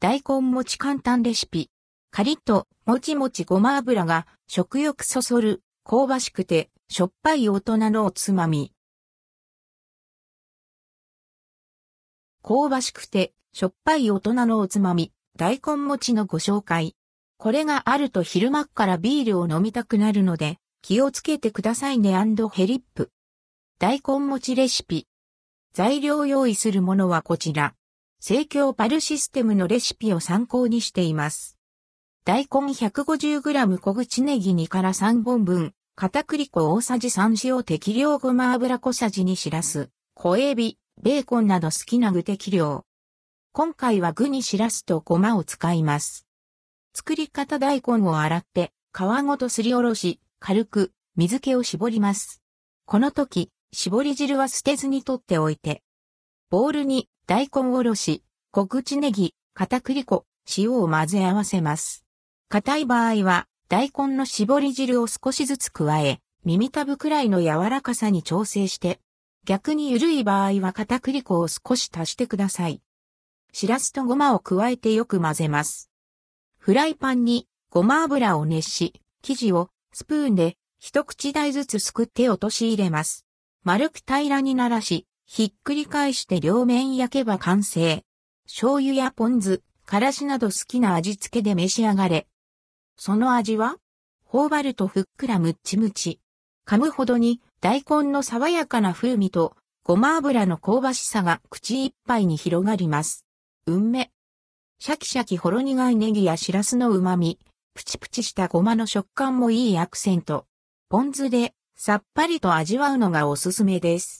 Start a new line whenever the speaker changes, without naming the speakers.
大根餅簡単レシピ。カリッともちもちごま油が食欲そそる香ばしくてしょっぱい大人のおつまみ。香ばしくてしょっぱい大人のおつまみ、大根餅のご紹介。これがあると昼間からビールを飲みたくなるので気をつけてくださいねヘリップ。大根餅レシピ。材料用意するものはこちら。生協パルシステムのレシピを参考にしています。大根 150g 小口ネギ2から3本分、片栗粉大さじ3塩適量ごま油小さじ2しらす、小エビ、ベーコンなど好きな具適量。今回は具にしらすとごまを使います。作り方大根を洗って、皮ごとすりおろし、軽く水気を絞ります。この時、絞り汁は捨てずに取っておいて、ボウルに大根おろし、小口ネギ、片栗粉、塩を混ぜ合わせます。硬い場合は、大根の絞り汁を少しずつ加え、耳たぶくらいの柔らかさに調整して、逆に緩い場合は片栗粉を少し足してください。しらすとごまを加えてよく混ぜます。フライパンにごま油を熱し、生地をスプーンで一口大ずつすくって落とし入れます。丸く平らにならし、ひっくり返して両面焼けば完成。醤油やポン酢、からしなど好きな味付けで召し上がれ。その味は頬張るとふっくらむっちむち。噛むほどに大根の爽やかな風味とごま油の香ばしさが口いっぱいに広がります。うんめ。シャキシャキほろ苦いネギやしらすの旨味、プチプチしたごまの食感もいいアクセント。ポン酢でさっぱりと味わうのがおすすめです。